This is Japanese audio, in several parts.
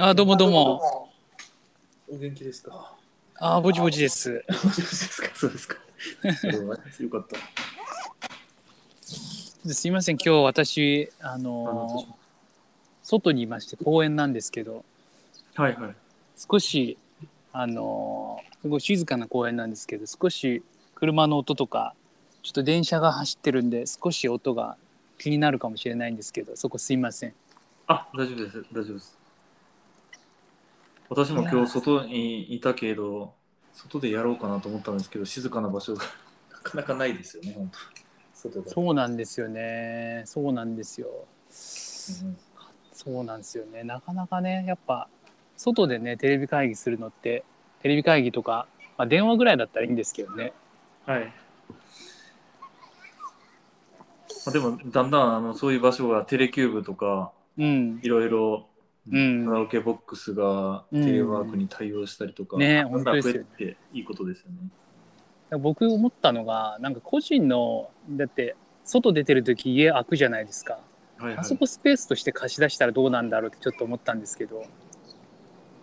あどうもどうも。お元気ですか？あーぼちぼちです。大丈夫ですか？そうですか。よかった。すいません、今日私、あのー外にいまして公園なんですけど、はいはい。少し、あのーすごい静かな公園なんですけど、少し車の音とか、ちょっと電車が走ってるんで、少し音が気になるかもしれないんですけど、そこすいません。あ、大丈夫です。大丈夫です。私も今日外にいたけど、外でやろうかなと思ったんですけど、静かな場所が なかなかないですよね、本当。外で。そうなんですよね。そうなんですよ。うんそうなんですよね。なかなかね、やっぱ外でね、テレビ会議するのって、テレビ会議とか、まあ、電話ぐらいだったらいいんですけどね。はい。まあ、でも、だんだんあのそういう場所がテレキューブとか、うん。いろいろうんカラオケボックスがうんテレワークに対応したりとか、ねだんだん増え本当ですよていいことですよね。僕思ったのが、なんか個人の、だって、外出てる時家開くじゃないですか。はいはいあそこスペースとして貸し出したらどうなんだろうってちょっと思ったんですけど。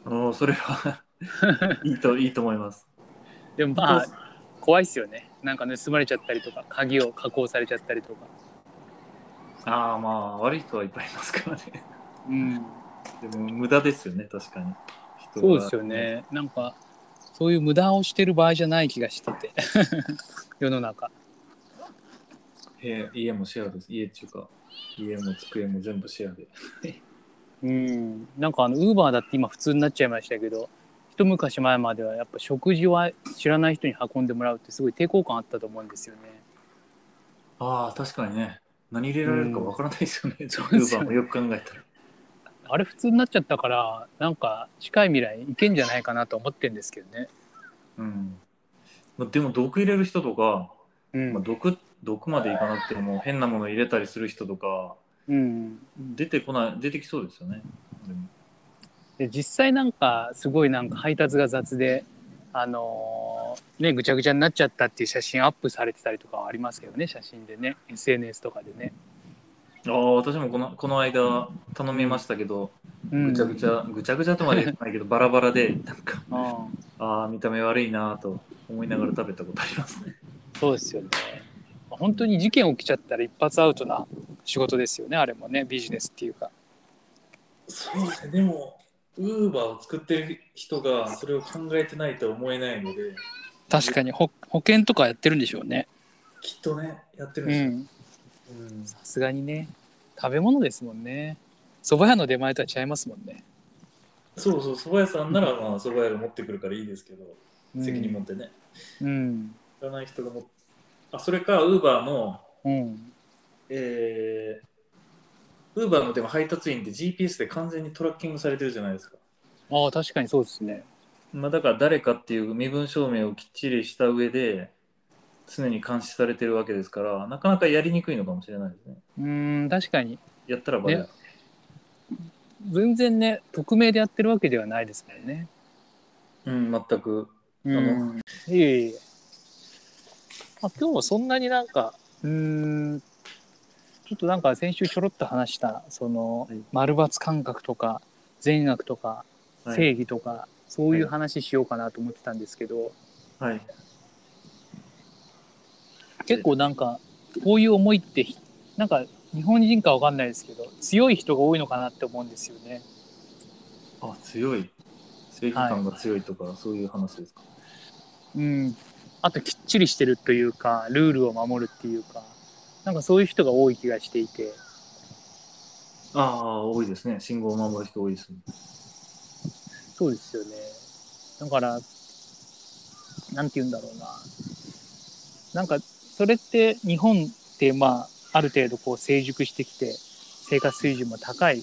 あのそれは いいといいと思います。でもまあ、怖いっすよね。なんか盗まれちゃったりとか、鍵を加工されちゃったりとか。ああまあ悪い人はいっぱいいますからね。うん。でも無駄ですよね確かに。そうですよ。ね。なんか、そういう無駄をしてる場合じゃない気がしてて。世の中。家家もシェアです。家っていうか家も机も全部シェアで。うん。なんかあの、ウーバーだって今普通になっちゃいましたけど、一昔前まではやっぱ食事は知らない人に運んでもらうってすごい抵抗感あったと思うんですよね。ああ確かにね。何入れられるかわからないですよね。そうウですよねーバーもよく考えたら。あれ普通になっちゃったから、なんか近い未来いけんじゃないかなと思ってんですけどね。うん。まあでも毒入れる人とか、うん。まあ、毒毒までいかなくても変なもの入れたりする人とかうん。出てこない出てきそうですよね。で実際なんかすごいなんか配達が雑で、あのーね、ぐちゃぐちゃになっちゃったっていう写真アップされてたりとかはありますけどね写真でね SNS とかでね、ああ私もこのこの間頼みましたけど、うん、ぐちゃぐちゃぐちゃぐちゃとまで言ってないけどバラバラでなんかあああ見た目悪いなと思いながら食べたことありますね。あそうですよね。本当に事件起きちゃったら一発アウトな仕事ですよねあれもねビジネスっていうか。そうですね。でもウーバーを作ってる人がそれを考えてないとは思えないので。確かに保保険とかやってるんでしょうね。きっとねやってるんうですよ。んうんさすがにね。食べ物ですもんね。蕎麦屋の出前とは違いますもんね。そうそう蕎麦屋さんならまあ蕎麦屋が持ってくるからいいですけどうん。責任持ってね。うん。知らない人がもあそれかウーバーのうん。えー、ウーバーのでも配達員って GPS で完全にトラッキングされてるじゃないですか。ああ確かにそうですね。まあ、だから誰かっていう身分証明をきっちりした上で常に監視されてるわけですからなかなかやりにくいのかもしれないですね。うーん確かにやったらバレる。ね全然ね匿名でやってるわけではないですもんね。うん、全く。うん、いえいえ。あ今日はそんなになんかうーんちょっとなんか先週ちょろっと話したそのはい丸抜感覚とか善悪とかはい正義とか、そういう話しようかなと思ってたんですけど、はい。結構なんかこういう思いってひなんか日本人かわかんないですけど強い人が多いのかなって思うんですよね。あ、強い。正義感が強いとか、そういう話ですか？うん、あときっちりしてるというかルールを守るっていうかなんかそういう人が多い気がしていてああ、多いですね。信号を守る人多いですね。そうですよねだからなんて言うんだろうななんかそれって日本ってまあある程度こう成熟してきて生活水準も高い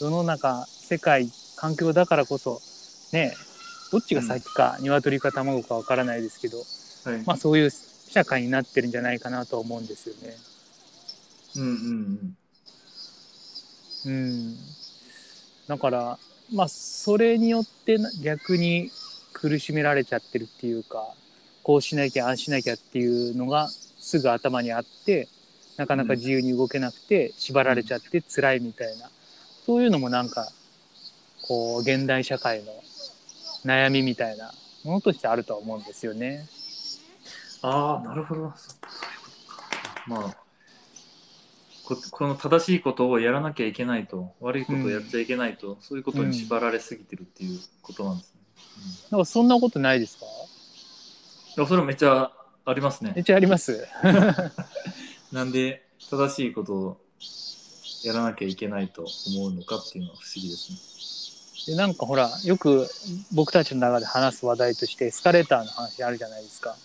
世の中世界環境だからこそねどっちが先か、鶏か卵かわからないですけどはい。まあそういう社会になってるんじゃないかなと思うんですよね。うんうんうん。だから、まあそれによってな逆に苦しめられちゃってるっていうか、こうしなきゃ、ああしなきゃっていうのがすぐ頭にあって、なかなか自由に動けなくて縛られちゃって辛いみたいな、そういうのもなんかこう現代社会の悩みみたいなものとしてあるとは思うんですよね。ああ、なるほど。まあこ、この正しいことをやらなきゃいけないと、悪いことをやっちゃいけないと、そういうことに縛られすぎてるっていうことなんですね。なんかそんなことないですか？うんいやそれはめっちゃありますね。めっちゃあります。なんで正しいことをやらなきゃいけないと思うのかっていうのは不思議ですね。でなんかほらよく僕たちの中で話す話題としてエスカレーターの話あるじゃないですか。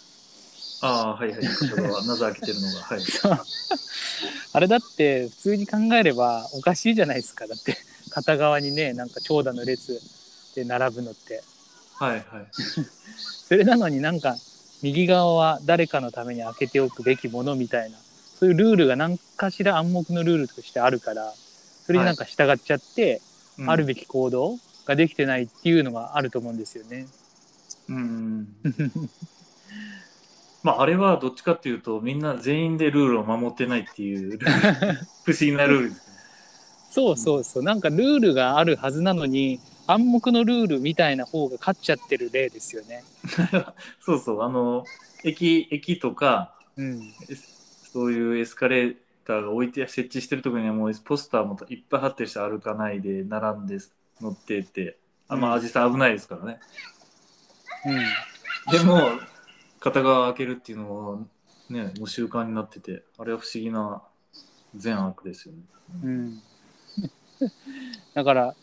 ああ、はいはい。これはなぜ開けてるのが。はい。あれだって普通に考えればおかしいじゃないですか。だって片側にねなんか長蛇の列で並ぶのって。はいはい。それなのになんか右側は誰かのために開けておくべきものみたいなそういうルールが何かしら暗黙のルールとしてあるからそれになんか従っちゃって、うん。あるべき行動ができてないっていうのがあると思うんですよね。うん。まあ、あれはどっちかっていうと、みんな全員でルールを守ってないっていう 不思議なルールですね。そうそうそう。なんかルールがあるはずなのに暗黙のルールみたいな方が勝っちゃってる例ですよね。そうそう、あの、駅、駅とか、うん、そういうエスカレーターが置いて、設置してるところにはもうポスターもいっぱい貼ってる人歩かないで、並んで乗ってって、あまあ、うん実際危ないですからね。うん、でも、片側開けるっていうのは、ね、もう習慣になってて、あれは不思議な善悪ですよね。うん、だから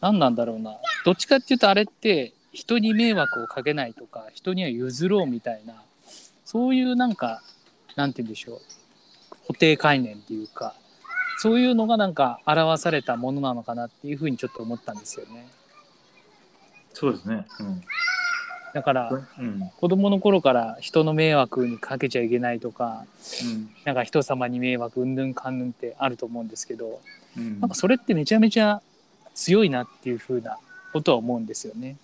何なんだろうなどっちかっていうとあれって人に迷惑をかけないとか人には譲ろうみたいなそういうなんかなんて言うんでしょう固定概念っていうかそういうのがなんか表されたものなのかなっていうふうにちょっと思ったんですよね。そうですね。うん。だからうん。子供の頃から人の迷惑にかけちゃいけないとかうん。なんか人様に迷惑うんぬんかんぬんってあると思うんですけどうんなんかそれってめちゃめちゃ強いなっていうふうなことは思うんですよね。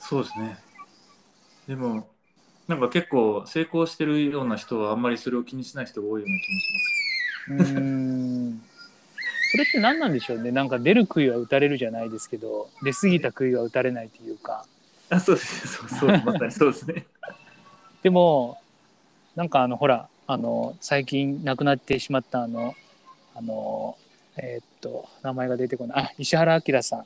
そうですね。でも、なんか結構成功してるような人はあんまりそれを気にしない人が多いような気もしうーんそれって何なんでしょうねなんか出る杭は打たれるじゃないですけど出過ぎた杭は打たれないというかます。あ、そうです。そうそう、まさにそうですね。でもなんかあのほらあの最近亡くなってしまったあのあのえーっと名前が出てこないあ石原明さん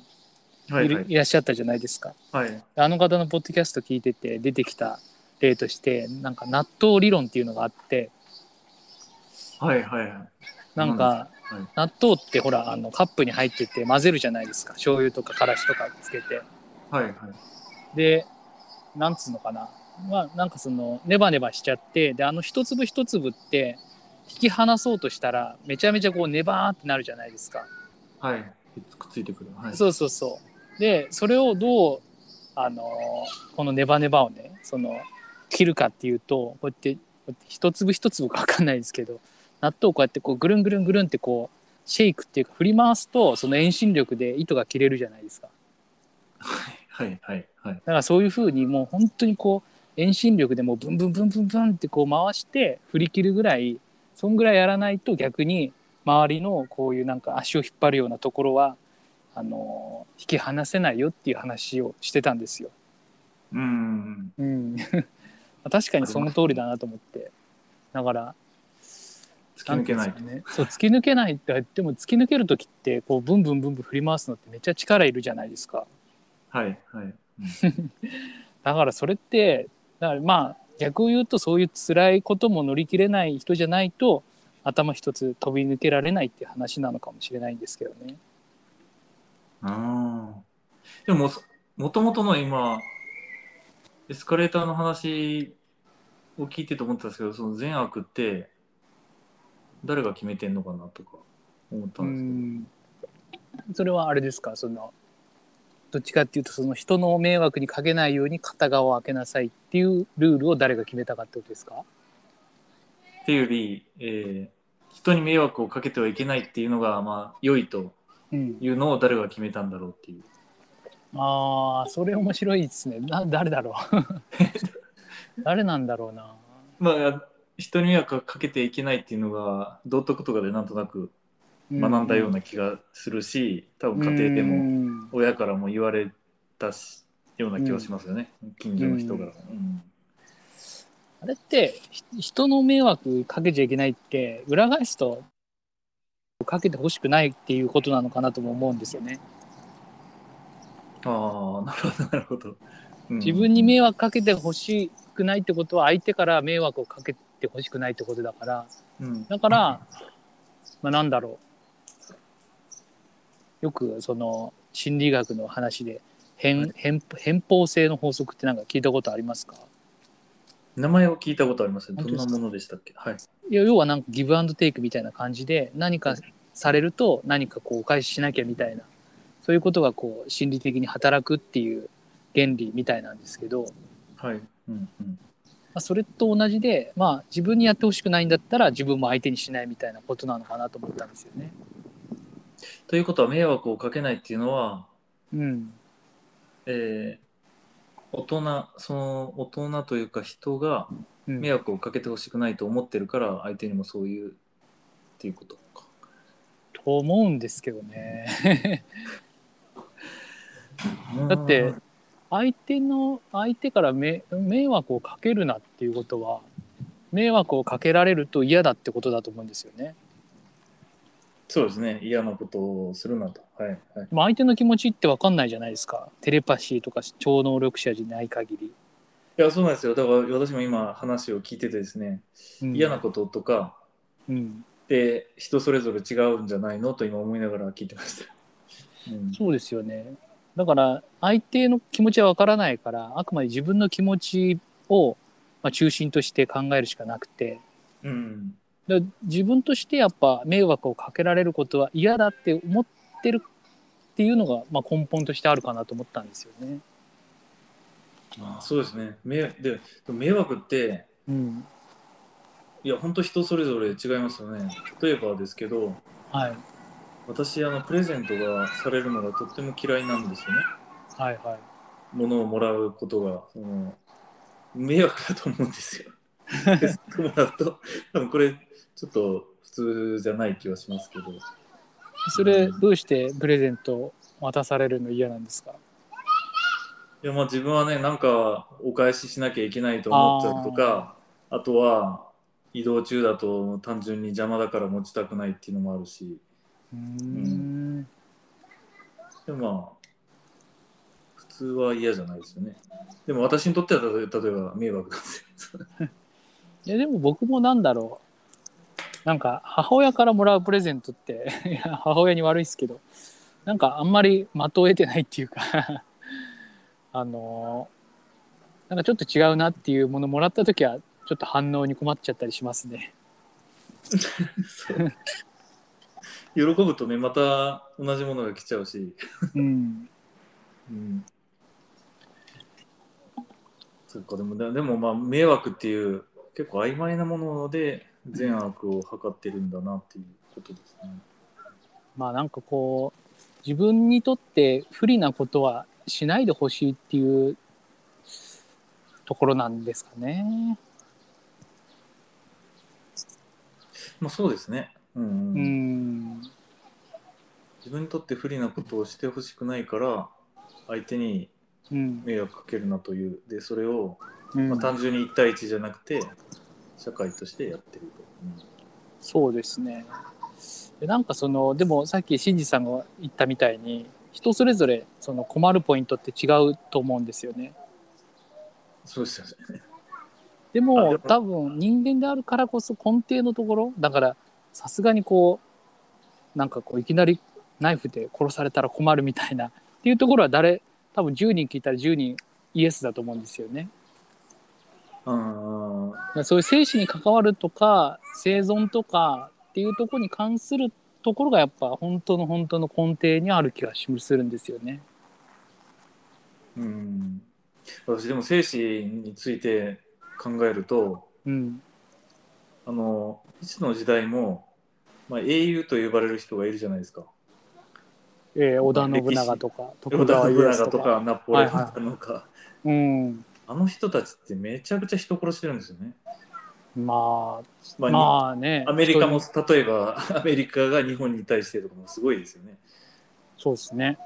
はいいはい。るいらっしゃったじゃないですか。はい。あの方のポッドキャスト聞いてて出てきた例としてなんか納豆理論っていうのがあってはいはいはい。なんかはい納豆ってほらあのカップに入ってて混ぜるじゃないですか醤油とかからしとかつけてはいはい。でなんつうのかなまあなんかそのネバネバしちゃってであの一粒一粒って引き離そうとしたらめちゃめちゃこうネバーってなるじゃないですか、はい。くっついてくる。はい。そうそうそうでそれをどうあのこのネバネバをねその切るかっていうとこうやって一粒一粒か分かんないですけど納豆をこうやってこうぐるんぐるんぐるんってこうシェイクっていうか振り回すとその遠心力で糸が切れるじゃないですかはいはいはい。だからそういうふうにもう本当にこう遠心力でもうブンブンブンブンブンってこう回して振り切るぐらいそんぐらいやらないと逆に周りのこういうなんか足を引っ張るようなところはあの引き離せないよっていう話をしてたんですよ。うん。うん、確かにその通りだなと思ってだから突き抜けないねそう突き抜けないって言っても突き抜ける時ってこうブンブンブンブン振り回すのってめっちゃ力いるじゃないですか。はいはい。だからそれってだからまあ逆を言うとそういう辛いことも乗り切れない人じゃないと頭一つ飛び抜けられないっていう話なのかもしれないんですけどね。ああ。でも、もともとの今、エスカレーターの話を聞いてて思ったんですけど、その善悪って、誰が決めてんのかなとか思ったうんですんそれはあれですか？そのどっちかっていうとその人の迷惑にかけないように片側を開けなさいっていうルールを誰が決めたかってことですか？っていうより、えー人に迷惑をかけてはいけないっていうのが、まあ、良いとうん、いうのを誰が決めたんだろうっていう。ああそれ面白いですねな誰だろう？誰なんだろうなまあ、人に迷惑をかけてはいけないっていうのが、道徳とかでなんとなく学んだような気がするし、多分家庭でもも親からも言われたしような気はしますよね、近所の人からも。うん。あれってひ人の迷惑かけちゃいけないって裏返すとかけてほしくないっていうことなのかなとも思うんですよね。ああなるほどなるほど。うん。自分に迷惑かけてほしくないってことは相手から迷惑をかけてほしくないってことだから。うん。だから、まあ、なんだろうよくその心理学の話で変変偏方性の法則ってなんか聞いたことありますか？名前を聞いたことありますね。どんなものでしたっけ？はい。いや要はなんかギブアンドテイクみたいな感じで何かされると何かこうお返ししなきゃみたいなそういうことがこう心理的に働くっていう原理みたいなんですけど、まはい。うんうん。あ、それと同じで、まあ、自分にやってほしくないんだったら自分も相手にしないみたいなことなのかなと思ったんですよね。ということは迷惑をかけないっていうのは、うん、えー大人その大人というか人がうん迷惑をかけてほしくないと思ってるから相手にもそういうっていうことか。と思うんですけどね。だって相手の相手からめ迷惑をかけるなっていうことは迷惑をかけられると嫌だってことだと思うんですよね。そうですね。嫌なことをするなと。はいはい。まあ、相手の気持ちって分かんないじゃないですか。テレパシーとか超能力者じゃない限り。いやそうなんですよ。だから私も今話を聞いててですね、うん。嫌なこととかうん、で人それぞれ違うんじゃないの？と今思いながら聞いてました。うん、そうですよね。だから相手の気持ちは分からないからあくまで自分の気持ちを、まあ、中心として考えるしかなくて。うん、だから自分としてやっぱ迷惑をかけられることは嫌だって思ってるっていうのが、まあ、根本としてあるかなと思ったんですよね。あそうですね迷で迷惑ってうん、いや本当人それぞれ違いますよね。例えばですけどはい私あのプレゼントがされるのがとっても嫌いなんですよね。はいはい。物をもらうことがその迷惑だと思うんですよ。もらうと多分これちょっと普通じゃない気はしますけど。それどうしてプレゼント渡されるの嫌なんですか？いやまあ自分はねなんかお返ししなきゃいけないと思っちゃうとかあとは移動中だと単純に邪魔だから持ちたくないっていうのもあるし。うーん。でもまあ普通は嫌じゃないですよね。でも私にとっては例え例えば迷惑なんですよ。いやでも僕もなんだろうなんか母親からもらうプレゼントって いや母親に悪いですけどなんかあんまり的を得てないっていうか あのなんかちょっと違うなっていうものもらった時はちょっと反応に困っちゃったりしますね。喜ぶとねまた同じものが来ちゃうし。うん、うん。そっかでもででもまあ迷惑っていう結構曖昧なもので善悪を図ってるんだなっていうことですね。まあなんかこう自分にとって不利なことはしないでほしいっていうところなんですかね。まあそうですね。うんうんうん自分にとって不利なことをしてほしくないから相手にうん迷惑かけるなというでそれを、うんまあ、単純に1対1じゃなくて社会としてやってると。そうですね。でなんかそのでもさっき新次さんが言ったみたいに人それぞれその困るポイントって違うと思うんですよね。そうですよね。でも多分人間であるからこそ根底のところだからさすがにこうなんかこういきなりナイフで殺されたら困るみたいなっていうところは誰多分10人聞いたら10人イエスだと思うんですよね。うんだからそういう生死に関わるとか生存とかっていうところに関するところがやっぱ本当の本当の根底にある気がするんですよね。うん私でも生死について考えるとうん、あのいつの時代も、まあ、英雄と呼ばれる人がいるじゃないですか。えー織田信長とか織田徳川信家康とか。長とかナポレオンはいはいとか、うん、あの人たちってめちゃくちゃ人殺してるんですよね。まあ、まあまあね。アメリカも例えばアメリカが日本に対してとかもすごいですよね。そうですね。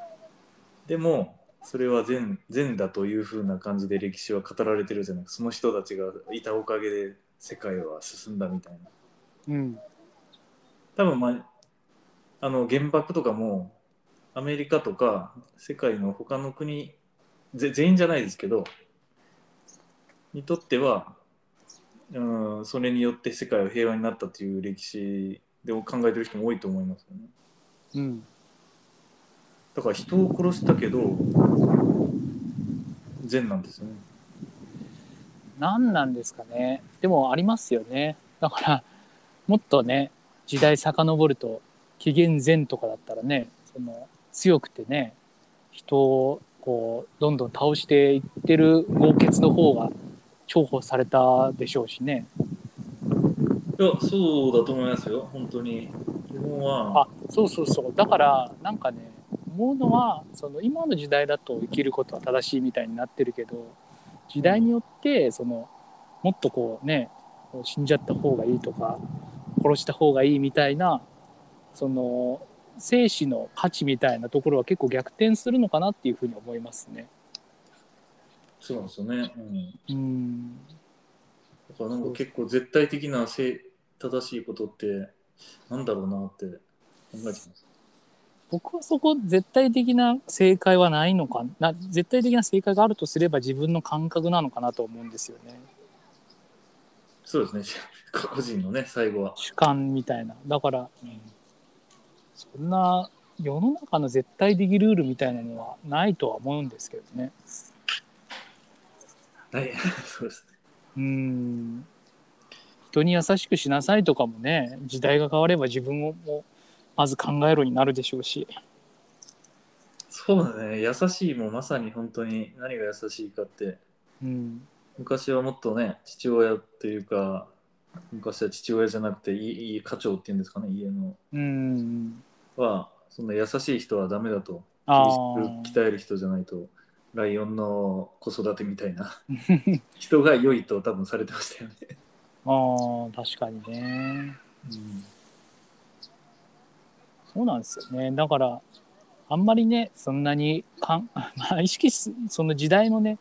でもそれは善善だというふうな感じで歴史は語られてるじゃないその人たちがいたおかげで世界は進んだみたいな。うん。多分まああの原爆とかもアメリカとか世界の他の国ぜ全員じゃないですけどにとってはうんそれによって世界は平和になったという歴史でも考えてる人も多いと思いますよねうん。だから人を殺したけど善なんですよね何なんですかね。でもありますよね。だから、もっとね、時代遡ると、紀元前とかだったらね、その強くてね、人をこう、どんどん倒していってる豪傑の方が重宝されたでしょうしね。いやそうだと思いますよ本当に日本はあそうそうそうだからなんかね思うのはその今の時代だと生きることは正しいみたいになってるけど時代によってそのもっとこうね死んじゃった方がいいとか殺した方がいいみたいなその生死の価値みたいなところは結構逆転するのかなっていうふうに思いますね。そうなんですよね、うん、うん。だからなんか結構絶対的な正正しいことってなんだろうなって考えてます。僕はそこ絶対的な正解はないのかな絶対的な正解があるとすれば自分の感覚なのかなと思うんですよね。そうですね、個人のね、最後は。主観みたいな。だからそんな世の中の絶対的ルールみたいなのはないとは思うんですけどねはい、そうですね。うん。人に優しくしなさいとかもね時代が変われば自分をもまず考えろになるでしょうし。そうだね、優しいもまさに本当に何が優しいかって、うん昔はもっとね、父親というか、昔は父親じゃなくて、いいいい課長っていうんですかね、家の。うん。は、そんな優しい人はダメだと、あ厳しく鍛える人じゃないと、ライオンの子育てみたいな 人が良いと多分されてましたよね。あー確かにねそうなんですよねだからあんまりねそんなにかん、まあ、意識すその時代のね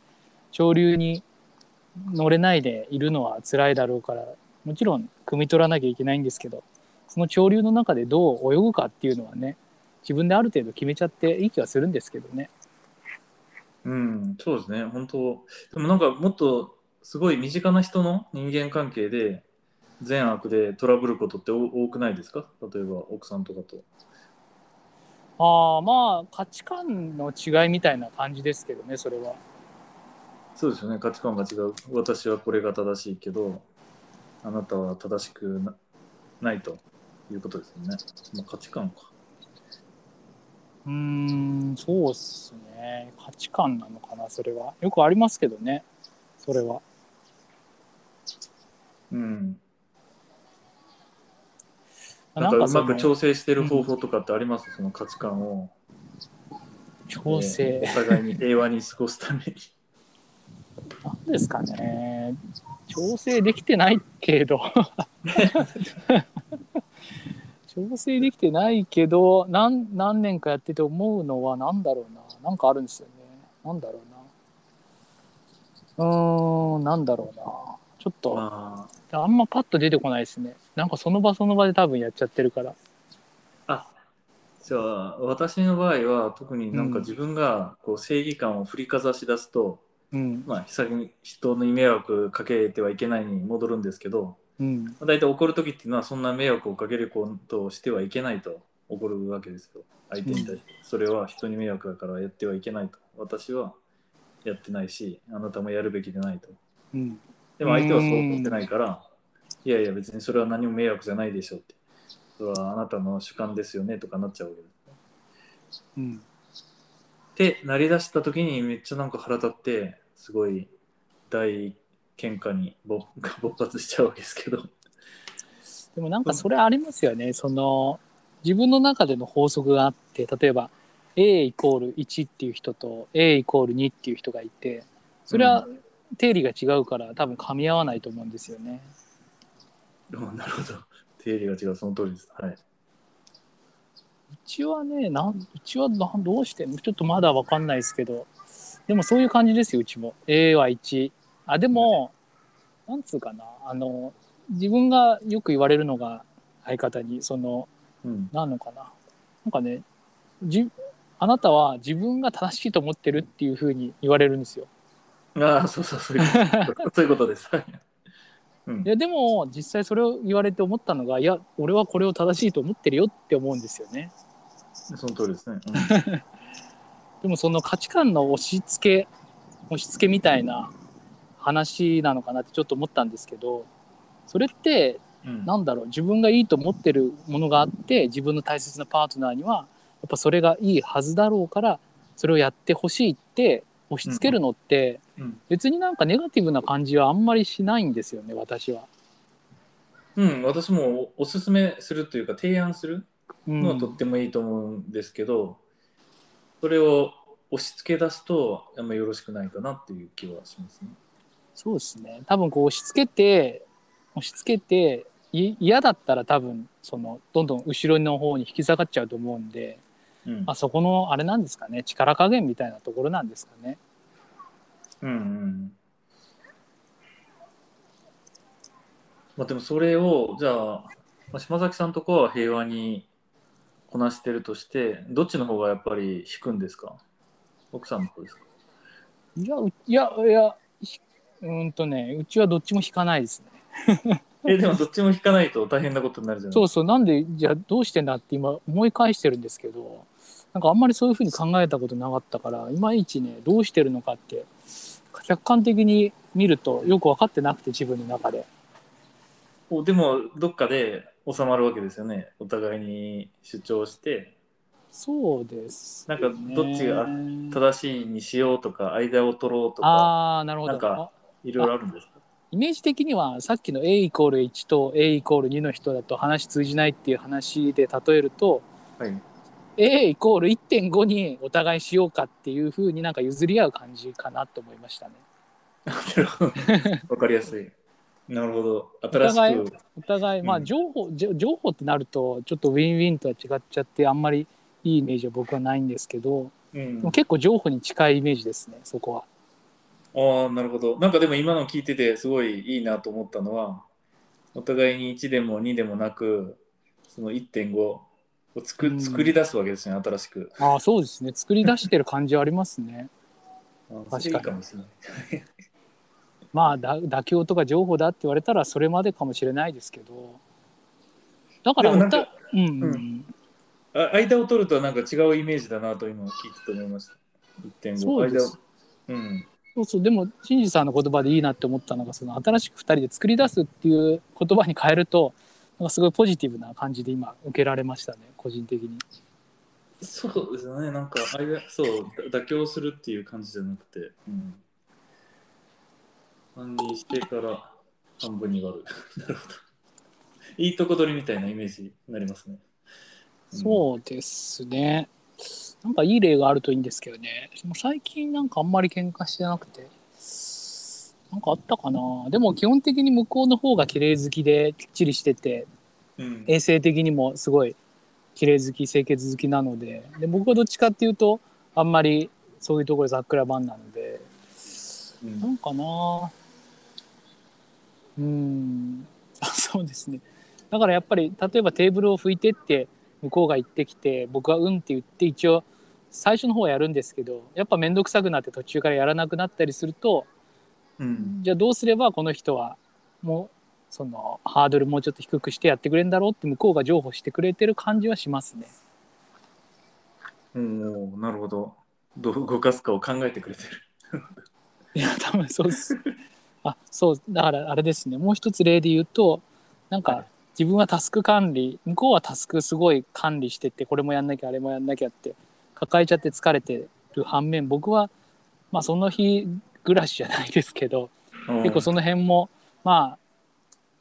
潮流に乗れないでいるのは辛いだろうからもちろん汲み取らなきゃいけないんですけどその潮流の中でどう泳ぐかっていうのはね自分である程度決めちゃっていい気はするんですけどね。うん、そうですね、本当。でもなんかもっとすごい身近な人の人間関係で善悪でトラブることって多多くないですか？例えば奥さんとかと。ああまあ価値観の違いみたいな感じですけどねそれは。そうですよね、価値観が違う。私はこれが正しいけど、あなたは正しくなないということですよね。まあ、価値観か。うーん、そうっすね。価値観なのかな、それは。よくありますけどね、それは。うん。なんかうそのまく調整してる方法とかってあります、その価値観を、調整、えーお互いに平和に過ごすために。なんですかね。調整できてないけど。調整できてないけど、何何年かやってて思うのは、なんだろうな。なんかあるんですよね。なんだろうな。うーん、なんだろうな。ちょっと、まあんまパッと出てこないですね。なんかその場その場で多分やっちゃってるから。あ、あじゃあ私の場合は特になんか自分がこう正義感を振りかざし出すと、うん。まあ先に人に迷惑かけてはいけないに戻るんですけど、うん。まあ、大体怒る時っていうのはそんな迷惑をかけることをしてはいけないと怒るわけですよ相手に対して、それは人に迷惑だからやってはいけないと私はやってないしあなたもやるべきでないとうん。でも相手はそう思ってないからいやいや別にそれは何も迷惑じゃないでしょってそれはあなたの主観ですよねとかなっちゃうわけですうん。ってなりだした時にめっちゃなんか腹立ってすごい大喧嘩に勃勃 発しちゃうわけですけどでもなんかそれありますよね。その自分の中での法則があって、例えば A イコール1っていう人と A イコール2っていう人がいて、それは定理が違うから多分噛み合わないと思うんですよね。うんなるほど。手入れが違う、その通りです。はい。うちはねなんうちはどうしてちょっとまだわかんないですけどでもそういう感じですようちも A は1あでもなんつうかなあの自分がよく言われるのが相方にそのうん。なんのかななんかねじあなたは自分が正しいと思ってるっていうふうに言われるんですよああ、そうそう、そういうこと そういうことです。はい。うんいやでも実際それを言われて思ったのがいや俺はこれを正しいと思ってるよって思うんですよねその通りですね。でもその価値観の押し付け押し付けみたいな話なのかなってちょっと思ったんですけどそれってうん。なんだろう自分がいいと思ってるものがあって自分の大切なパートナーにはやっぱそれがいいはずだろうからそれをやってほしいって押し付けるのってうん別になんかネガティブな感じはあんまりしないんですよね私は。うん、私もおおすすめするというか提案するうんのはとってもいいと思うんですけど、それを押し付け出すとあんまよろしくないかなっていう気はしますね。そうですね。多分こう押し付けて押し付けてい嫌だったら多分そのどんどん後ろの方に引き下がっちゃうと思うんで、うん。あそこのあれなんですかね。力加減みたいなところなんですかね。うんうん。まあ、でもそれをじゃあ、まあ、島崎さんとこは平和にこなしてるとしてどっちの方がやっぱり引くんですか？奥さんの方ですか？いやういやいやひうーんとねうちはどっちも引かないですね。えでもどっちも引かないと大変なことになるじゃないそうですそうなんでじゃあどうしてんだって今思い返してるんですけどなんかあんまりそういうふうに考えたことなかったからいまいちねどうしてるのかって客観的に見るとよく分かってなくて自分の中で。かおでもどっかで収まるわけですよね。お互いに主張して。そうです、なんかどっちがね正しいにしようとか間を取ろうとか。ああなるほど。なんかいろいろあるんですか？イメージ的にはさっきの A イコール1と A イコール2の人だと話通じないっていう話で例えるとはい。A イコール1.5にお互いしようかっていうふうになんか譲り合う感じかなと思いましたね。わかりやすい。なるほど新互いしく。お互いまあうん。情報、じょ情報ってなるとちょっとウィンウィンとは違っちゃってあんまりいいイメージは僕はないんですけど、うん。結構情報に近いイメージですねそこは。ああ、なるほど。なんかでも今の聞いててすごいいいなと思ったのは、お互いに1でも2でもなく、その1.5を作,、うん作り出すわけですね、新しく。ああそうですね作り出してる感じはありますね。あかに。まあだ妥協とか情報だって言われたらそれまでかもしれないですけどだからでもなんか歌うんうん、間を取るとはなんか違うイメージだなと今聞いてて思いました。1.5。そうです間をうん。そうそうでも新次さんの言葉でいいなって思ったのがその新しく2人で作り出すっていう言葉に変えるとなんかすごいポジティブな感じで今受けられましたね個人的に。そうですよね。なんか間、そう、だ妥協するっていう感じじゃなくて、うん。半にしてから半分に割る。なるほど。いいとこ取りみたいなイメージになりますね。そうですねなんかいい例があるといいんですけどね。最近なんかあんまり喧嘩してなくて。なんかあったかな。でも基本的に向こうの方が綺麗好きできっちりしてて。うん。衛生的にもすごい綺麗好き清潔好きなので。で僕はどっちかっていうとあんまりそういうところざっくらばんなので。うん。なんかな。うーん。あそうですね。だからやっぱり例えばテーブルを拭いてって向こうが言ってきて僕は「うん」って言って一応最初の方はやるんですけどやっぱ面倒くさくなって途中からやらなくなったりするとうん。じゃあどうすればこの人はもうそのハードルもうちょっと低くしてやってくれるんだろうって向こうが譲歩してくれてる感じはしますね。うん、なるほど。どう動かすかを考えてくれてる。いや多分そうです。あそうだからあれですねもう一つ例で言うとなんはいか自分はタスク管理向こうはタスクすごい管理しててこれもやんなきゃあれもやんなきゃって抱えちゃって疲れてる反面僕はまあその日暮らしじゃないですけど結構その辺もまあ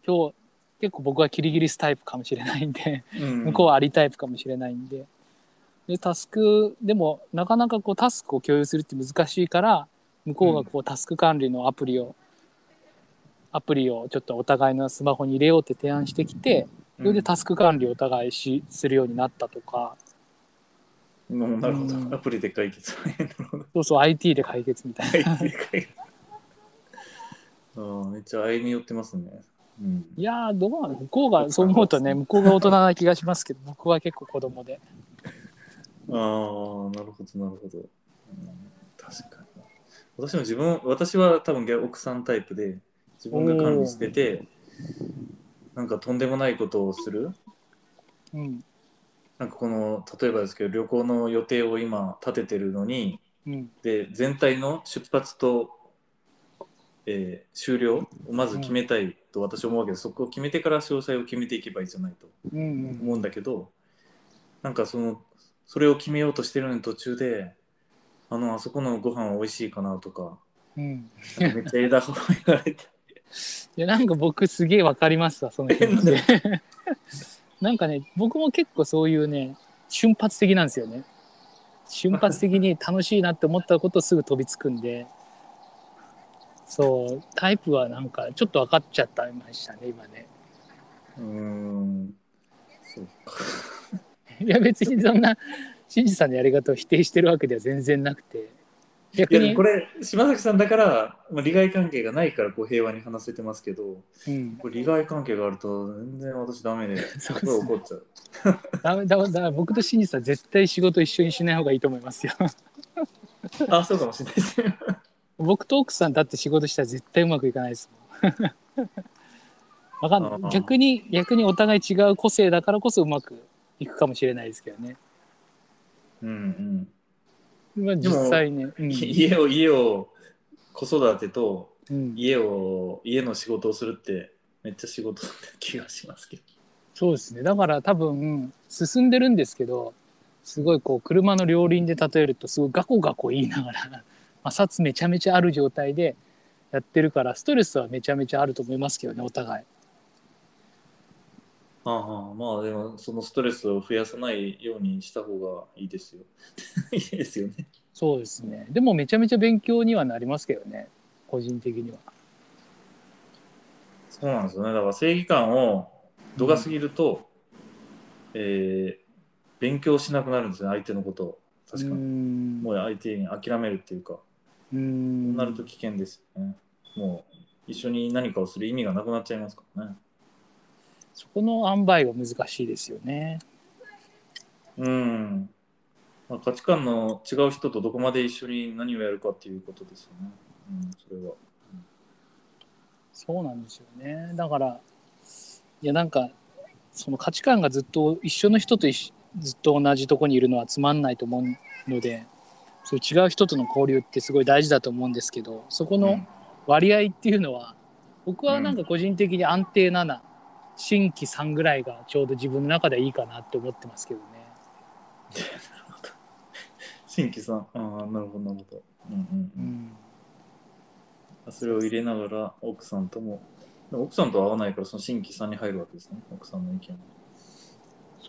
今日結構僕はキリギリスタイプかもしれないんでうん、向こうはありタイプかもしれないんで。でタスクでもなかなかこうタスクを共有するって難しいから向こうがこうタスク管理のアプリをアプリをちょっとお互いのスマホに入れようって提案してきてそれでタスク管理をお互いしするようになったとか。うん。なるほど、うん。アプリで解決。そうそう IT で解決みたいな。IT で解決。あーめっちゃ歩み寄ってますね、うん、いやーどうなの向こうがそう思うとね向こうが大人な気がしますけど僕は結構子供で。ああなるほどなるほど、うん、確かに。私も自分私は多分逆奥さんタイプで自分が管理しててなんかとんでもないことをする。うん。なんかこの例えばですけど旅行の予定を今立ててるのにうん。で全体の出発と、えー終了をまず決めたいと私は思うわけで、そこを決めてから詳細を決めていけばいいじゃないとうんうん。思うんだけどなんかそのそれを決めようとしてるのに途中であのあそこのご飯は美味しいかなとかうん。めっちゃ枝を言われていやなんか僕すげえわかりますわその気持ち なんかね僕も結構そういうね瞬発的なんですよね。瞬発的に楽しいなって思ったことをすぐ飛びつくんで。そうタイプはなんかちょっと分かっちゃったましたね今ね。うーん。そうか。いや別にそんな新次さんのやり方を否定してるわけでは全然なくて。い逆に。これ島崎さんだから、まあ、利害関係がないからこう平和に話せてますけどうん、これ利害関係があると全然私ダメで すごい怒っちゃう。ダメだだから僕と新次さん絶対仕事一緒にしない方がいいと思いますよ。あそうかもしれないですね。僕と奥さんだって仕事したら絶対うまくいかないですもん。わかんない。逆に逆にお互い違う個性だからこそうまくいくかもしれないですけどね、うんうんまあ、実際ね、うん。家を家を子育てとうん、家を家の仕事をするってめっちゃ仕事な 気がしますけど。そうですね。だから多分進んでるんですけどすごいこう車の両輪で例えるとすごいガコガコ言いながら 摩擦めちゃめちゃある状態でやってるからストレスはめちゃめちゃあると思いますけどねお互い。ああまあでもそのストレスを増やさないようにした方がいいですよ。いいですよね。そうですね。でもめちゃめちゃ勉強にはなりますけどね。個人的には。そうなんですよね。だから正義感を度が過ぎると、えー勉強しなくなるんですよね。相手のことを。確かに。ん。もう相手に諦めるっていうか。うーんなると危険ですよね。もう一緒に何かをする意味がなくなっちゃいますからねそこの塩梅は難しいですよね。うん、まあ、価値観の違う人とどこまで一緒に何をやるかっていうことですよね。うん、それは。そうなんですよね。だからいやなんかその価値観がずっと一緒の人と一緒ずっと同じとこにいるのはつまんないと思うのでそう違う人との交流ってすごい大事だと思うんですけどそこの割合っていうのは僕はなんか個人的に安定7、新規3ぐらいがちょうど自分の中ではいいかなって思ってますけどね。新規さん、ああ、なるほど、なるほど。うんうんううん。ん、それを入れながら奥さんとも、でも奥さんとは合わないからその新規さんに入るわけですね、奥さんの意見は。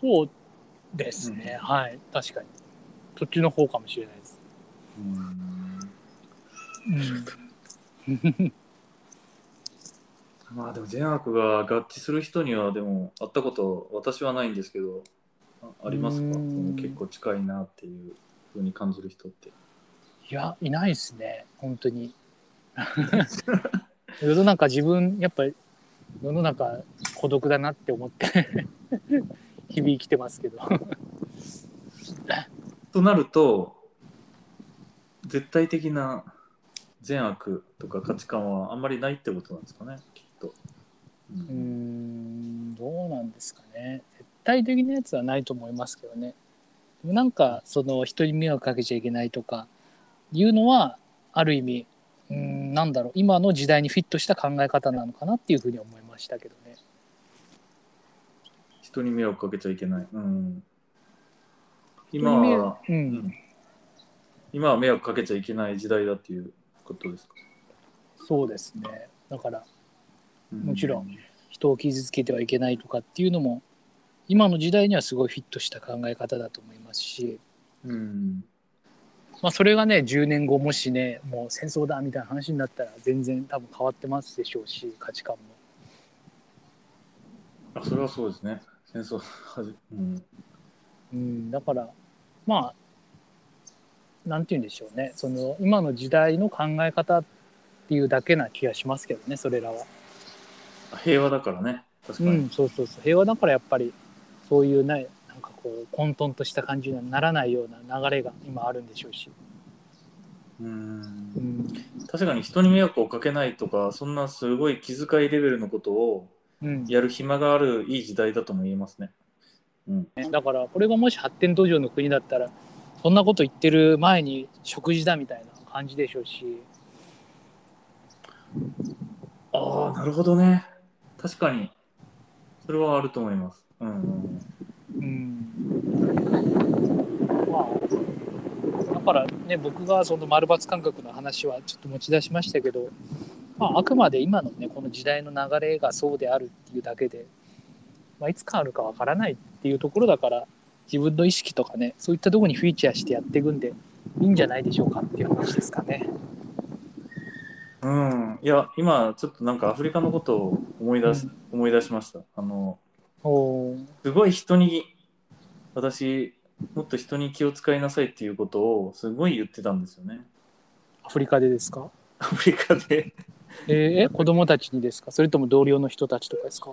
そうですね、はい。確かに。そっちの方かもしれないです。うん まあでも善悪が合致する人にはでも会ったこと私はないんですけどあありますか？結構近いなっていうふうに感じる人って。いやいないですね本当に 世の中自分やっぱり世の中孤独だなって思って 日々生きてますけど となると絶対的な善悪とか価値観はあんまりないってことなんですかね？うんどうなんですかね。絶対的なやつはないと思いますけどね。でもなんかその人に迷惑かけちゃいけないとかいうのはある意味うーんなんだろう。今の時代にフィットした考え方なのかなっていうふうに思いましたけどね。人に迷惑かけちゃいけない。うん、今は、ううん。ん、今は迷惑かけちゃいけない時代だっていうことですか？そうですね。だからうもちろん。人を傷つけてはいけないとかっていうのも今の時代にはすごいフィットした考え方だと思いますしうん。まあ、それがね10年後もしねもう戦争だみたいな話になったら全然多分変わってますでしょうし価値観も。あそれはそうですね戦争はじ、うん、うん、だからまあなんて言うんでしょうねその今の時代の考え方っていうだけな気がしますけどねそれらは。平和だからね。確かに、うん、そうそうそう。平和だからやっぱりそういうねなんかこう混沌とした感じにはならないような流れが今あるんでしょうし。うん。うん。確かに人に迷惑をかけないとかそんなすごい気遣いレベルのことをうん、やる暇があるいい時代だとも言えますね。うん、だからこれがもし発展途上の国だったらそんなこと言ってる前に食事だみたいな感じでしょうし。ああなるほどね確かにそれはあると思います。うんうんまあ、だからね僕がその丸抜感覚の話はちょっと持ち出しましたけど、まあ、あくまで今のねこの時代の流れがそうであるっていうだけで、まあ、いつ変わるかわからないっていうところだから自分の意識とかねそういったとこにフィーチャーしてやっていくんでいいんじゃないでしょうかっていう話ですかね。うん、いや今ちょっとなんかアフリカのことを思い出し、思い出しました。あのすごい人に私もっと人に気を使いなさいっていうことをすごい言ってたんですよね。アフリカでですか？アフリカで。えーえ子供たちにですか？それとも同僚の人たちとかですか？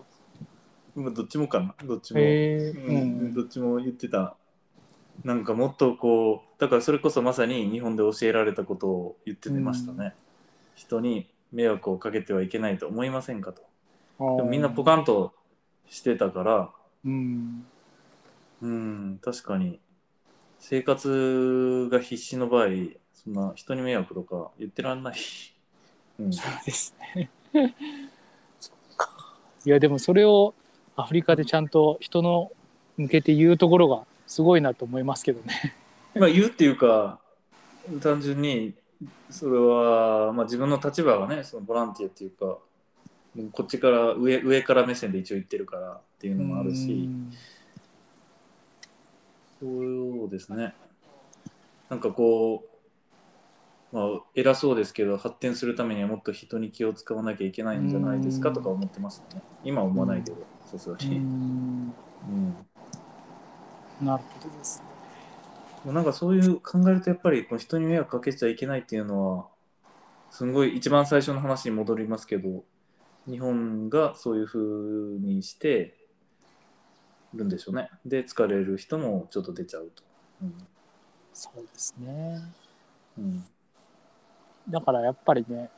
今どっちもかな。どっちも、えーうん。うん。どっちも言ってた。なんかもっとこうだからそれこそまさに日本で教えられたことを言ってましたね、人に迷惑をかけてはいけないと思いませんかとでもみんなポカンとしてたからうんうん確かに生活が必死の場合そんな人に迷惑とか言ってらんない、うん、そうですね。そっか。いや、でもそれをアフリカでちゃんと人の向けて言うところがすごいなと思いますけどね。まあ言うっていうか単純にそれは、まあ、自分の立場がねそのボランティアっていうかこっちから上上から目線で一応言ってるからっていうのもあるし。そうですね。なんかこう、まあ、偉そうですけど発展するためにはもっと人に気を使わなきゃいけないんじゃないですかとか思ってましたね。今は思わないけどさすがに、ん。うん。なるほどですね。なんかそういう考えるとやっぱりこの人に迷惑かけちゃいけないっていうのはすんごい一番最初の話に戻りますけど日本がそういうふうにしてるんでしょうねで疲れる人もちょっと出ちゃうと、うんそうですね。うん、だからやっぱりね、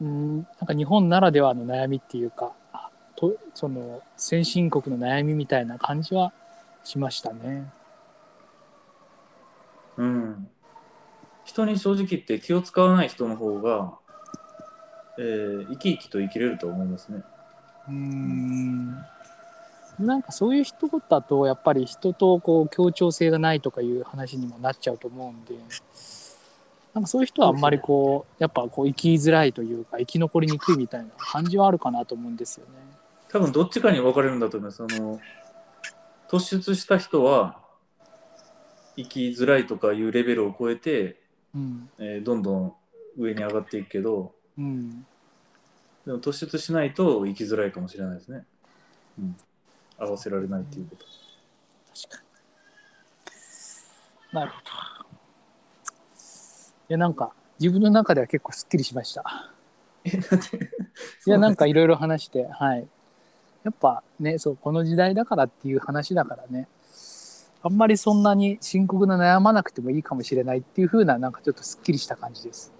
うん、なんか日本ならではの悩みっていうか、あとその先進国の悩みみたいな感じはしましたね。うん、人に正直言って気を使わない人の方が、えー生き生きと生きれると思いますね。うんなんかそういう一言だとやっぱり人とこう協調性がないとかいう話にもなっちゃうと思うんでなんかそういう人はあんまりこうやっぱこう生きづらいというか生き残りにくいみたいな感じはあるかなと思うんですよね。多分どっちかに分かれるんだと思います。あの突出した人は生きづらいとかいうレベルを超えて、うんえーどんどん上に上がっていくけどうん、でも突出しないと生きづらいかもしれないですね。うん、合わせられないっていうこと。確かに。なるほど。いやなんか自分の中では結構すっきりしました。いやなんかいろいろ話してはいやっぱねそうこの時代だからっていう話だからねあんまりそんなに深刻な悩まなくてもいいかもしれないっていう風ななんかちょっとすっきりした感じです。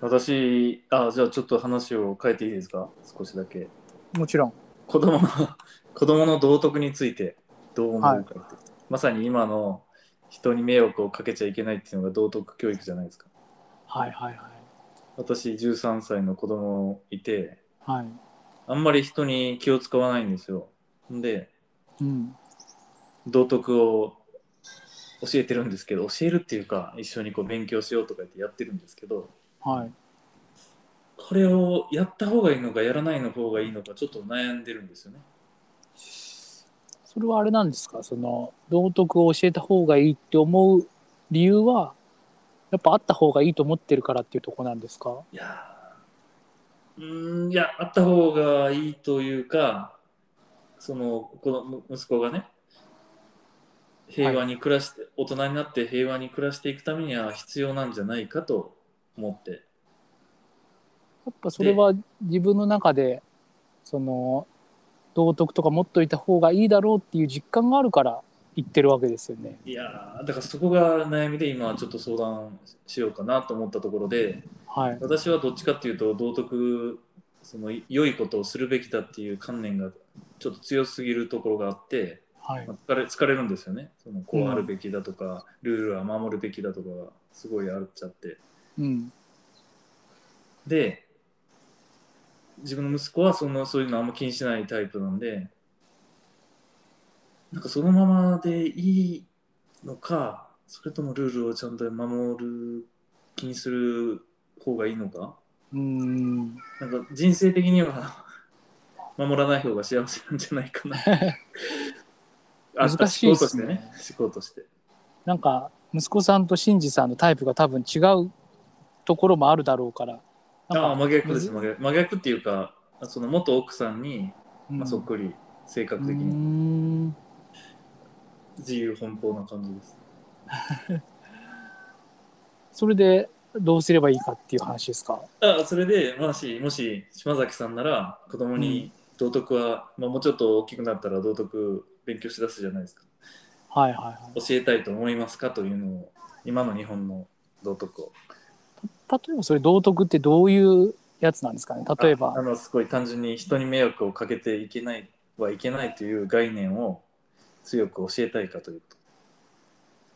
私あじゃあちょっと話を変えていいですか？少しだけ。もちろん。子供の 子供の道徳についてどう思うかって、まさに今の人に迷惑をかけちゃいけないっていうのが道徳教育じゃないですか。はいはいはい。私13歳の子供いてはい。あんまり人に気を使わないんですよ。でうん道徳を教えてるんですけど教えるっていうか一緒にこう勉強しようとか言ってやってるんですけどはい。これをやった方がいいのかやらないの方がいいのかちょっと悩んでるんですよね。それはあれなんですか？その道徳を教えた方がいいって思う理由はやっぱあった方がいいと思ってるからっていうとこなんですか？いやーうーんいやあった方がいいというかそのこの息子がね平和に暮らして、大人になって平和に暮らしていくためには必要なんじゃないかと思ってやっぱそれは自分の中でその道徳とか持っといた方がいいだろうっていう実感があるから言ってるわけですよね。いやーだからそこが悩みで今ちょっと相談しようかなと思ったところではい。私はどっちかっていうと道徳その良いことをするべきだっていう観念がちょっと強すぎるところがあって、はいま。あ疲れ疲れるんですよねそのこうあるべきだとか、ルールは守るべきだとかがすごいあっちゃってうん。で自分の息子はそのそういうのあんま気にしないタイプなんでなんかそのままでいいのかそれともルールをちゃんと守る気にする方がいいのか？うん。なんか人生的には 守らない方が幸せなんじゃないかなあ 難しいっすね。してね。思考として。なんか息子さんと真司さんのタイプが多分違うところもあるだろうから。ああ真逆ですむ真逆。真逆っていうかその元奥さんに、うんまあ、そっくり性格的うにん。自由奔放な感じです。それでどうすればいいかっていう話ですか？あそれでもしもし島崎さんなら子供に道徳は、まあ、もうちょっと大きくなったら道徳勉強しだすじゃないですか。はいはいはい。教えたいと思いますかというのを今の日本の道徳を。例えばそれ道徳ってどういうやつなんですかね？例えああば。のすごい単純に人に迷惑をかけていけないはいけないという概念を強く教えたいかという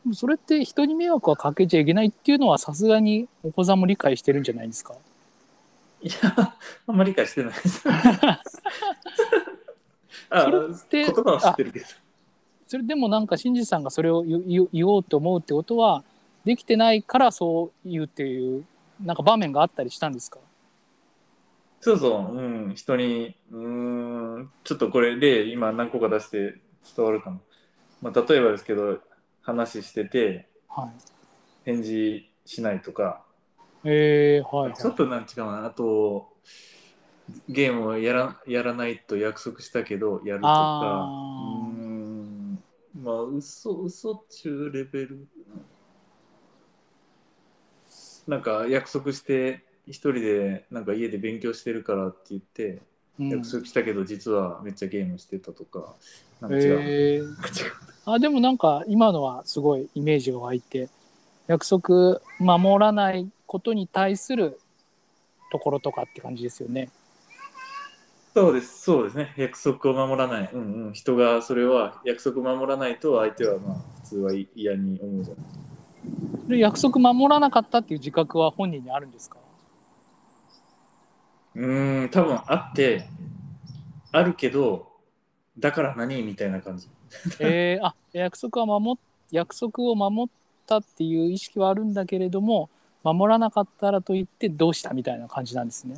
こそれって人に迷惑はかけちゃいけないっていうのはさすがにお子さんも理解してるんじゃないですか？といやあんまり理解してないです。あ それって言葉は知ってるけどそれでもなんか新司さんがそれを言言言おうと思うってことはできてないからそう言うっていうなんか場面があったりしたんですか？そうそう、うん、人に、うーん、ちょっとこれ例今何個か出して伝わるかも。まあ、例えばですけど、話してて、はい。返事しないとか、えー、はい、はい。ちょっとなん違うな、あと、ゲームをやらやらないと約束したけど、やるとか、あうーん、まあ、嘘、嘘っちゅうレベル。なんか約束して、一人でなんか家で勉強してるからって言って、うん約束したけど実はめっちゃゲームしてたとか、なんか違う。えー、あでもなんか今のはすごいイメージが湧いて約束守らないことに対するところとかって感じですよね。そうです、そうですね。約束を守らない。うんうん。人がそれは約束守らないと相手はまあ普通は嫌に思うじゃない。で約束守らなかったっていう自覚は本人にあるんですか？うーん、多分あって、あるけど、だから何みたいな感じ。えー、あ約束は守っ約束を守ったっていう意識はあるんだけれども守らなかったらといってどうしたみたいな感じなんですね。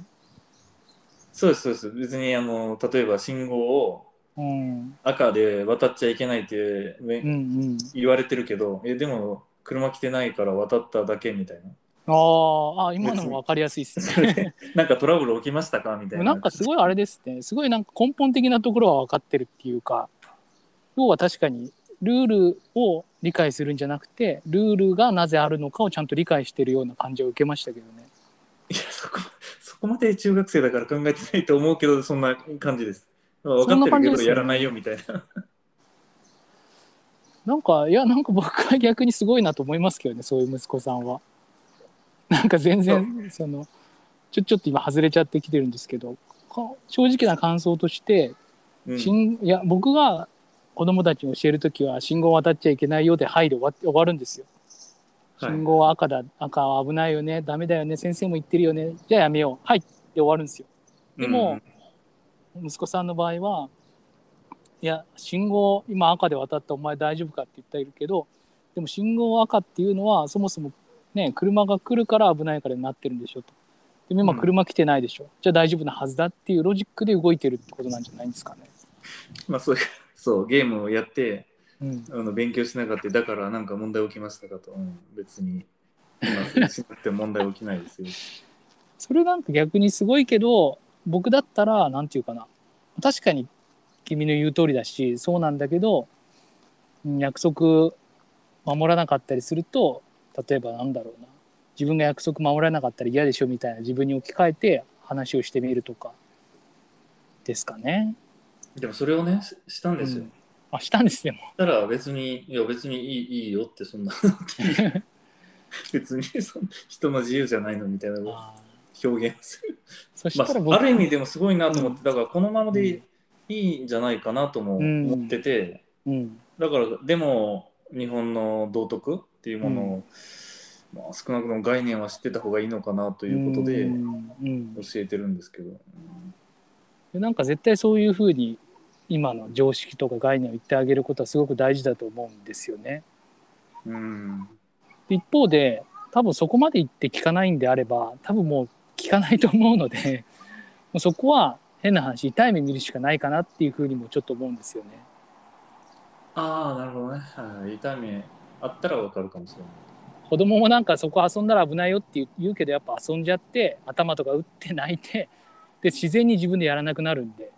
そうです、そうです。別にあの例えば信号をうん、赤で渡っちゃいけないってめうんうん言われてるけど、えでも車来てないから渡っただけみたいな。あーあ今のも分かりやすいですね。なんかトラブル起きましたかみたいな。なんかすごいあれですねすごいなんか根本的なところは分かってるっていうか要は確かにルールを理解するんじゃなくてルールがなぜあるのかをちゃんと理解してるような感じを受けましたけどね。いやそこそこまで中学生だから考えてないと思うけどそんな感じです。分かってるけどやらないよみたいな。なんかいやなんか僕は逆にすごいなと思いますけどねそういう息子さんは。なんか全然そのちょちょっと今外れちゃってきてるんですけどか正直な感想としてうん信いや僕が子供たちに教える時は信号渡っちゃいけないよで「はい」で終わ終わるんですよ。はい。信号は赤だ。赤は危ないよね。ダメだよね。先生も言ってるよね。じゃあやめよう。はい。で終わるんですよ。でも、息子さんの場合はいや信号今赤で渡ったお前大丈夫かって言っているけどでも信号赤っていうのはそもそもね車が来るから危ないからになってるんでしょと。でも今うん。車来てないでしょ、じゃあ大丈夫なはずだっていうロジックで動いてるってことなんじゃないんですかね。まあそうそうゲームをやってうん、あの勉強しなかった。だからなんか問題起きましたかと、うん、別に今しなくても問題起きないですよ。それなんか逆にすごいけど僕だったらなんていうかな。確かに君の言う通りだしそうなんだけどうん約束守らなかったりすると例えばなんだろうな。自分が約束守らなかったら嫌でしょみたいな自分に置き換えて話をしてみるとか。ですかね。でもそれをねししたんですよ、うんあしたんですねも。したら別にいや別にいいいいよってそんな。別にそん人の自由じゃないのみたいな表現する、ーそしまたら僕、あ、ある意味でもすごいなと思って、だからこのままでいいんじゃないかなとも思ってて、うん。だからでも日本の道徳っていうものを、まあ、少なくとも概念は知ってた方がいいのかなということでうん。うん。教えてるんですけど、でなんか絶対そういうふうに今の常識とか概念を言ってあげることはすごく大事だと思うんですよね。うんで一方で多分そこまで言って聞かないんであれば多分もう聞かないと思うので もうそこは変な話痛い目見るしかないかなっていうふうにもちょっと思うんですよね。ああなるほどね、はい、痛みあったらわかるかもしれない子供もなんかそこ遊んだら危ないよって言う言うけどやっぱ遊んじゃって頭とか打って泣いてで自然に自分でやらなくなるんで。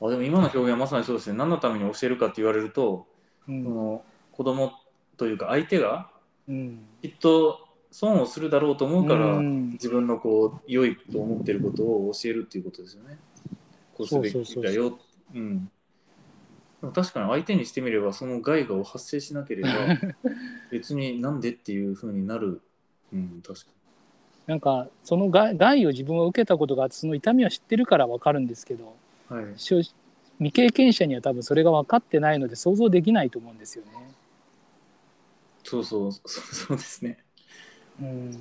あでも今の表現はまさにそうですね何のために教えるかって言われると、うんその子供というか相手がうんきっと損をするだろうと思うから、うん自分のこう良いと思ってることを教えるっていうことですよね。こうすべきだよ。確かに相手にしてみればその害が発生しなければ 別になんでっていうふうになる。うん、確かなんかその害害を自分は受けたことがその痛みは知ってるから分かるんですけどに。はい。未経験者には多分それが分かってないので想像できないと思うんですよね。そうそう、そうそうですね。うん、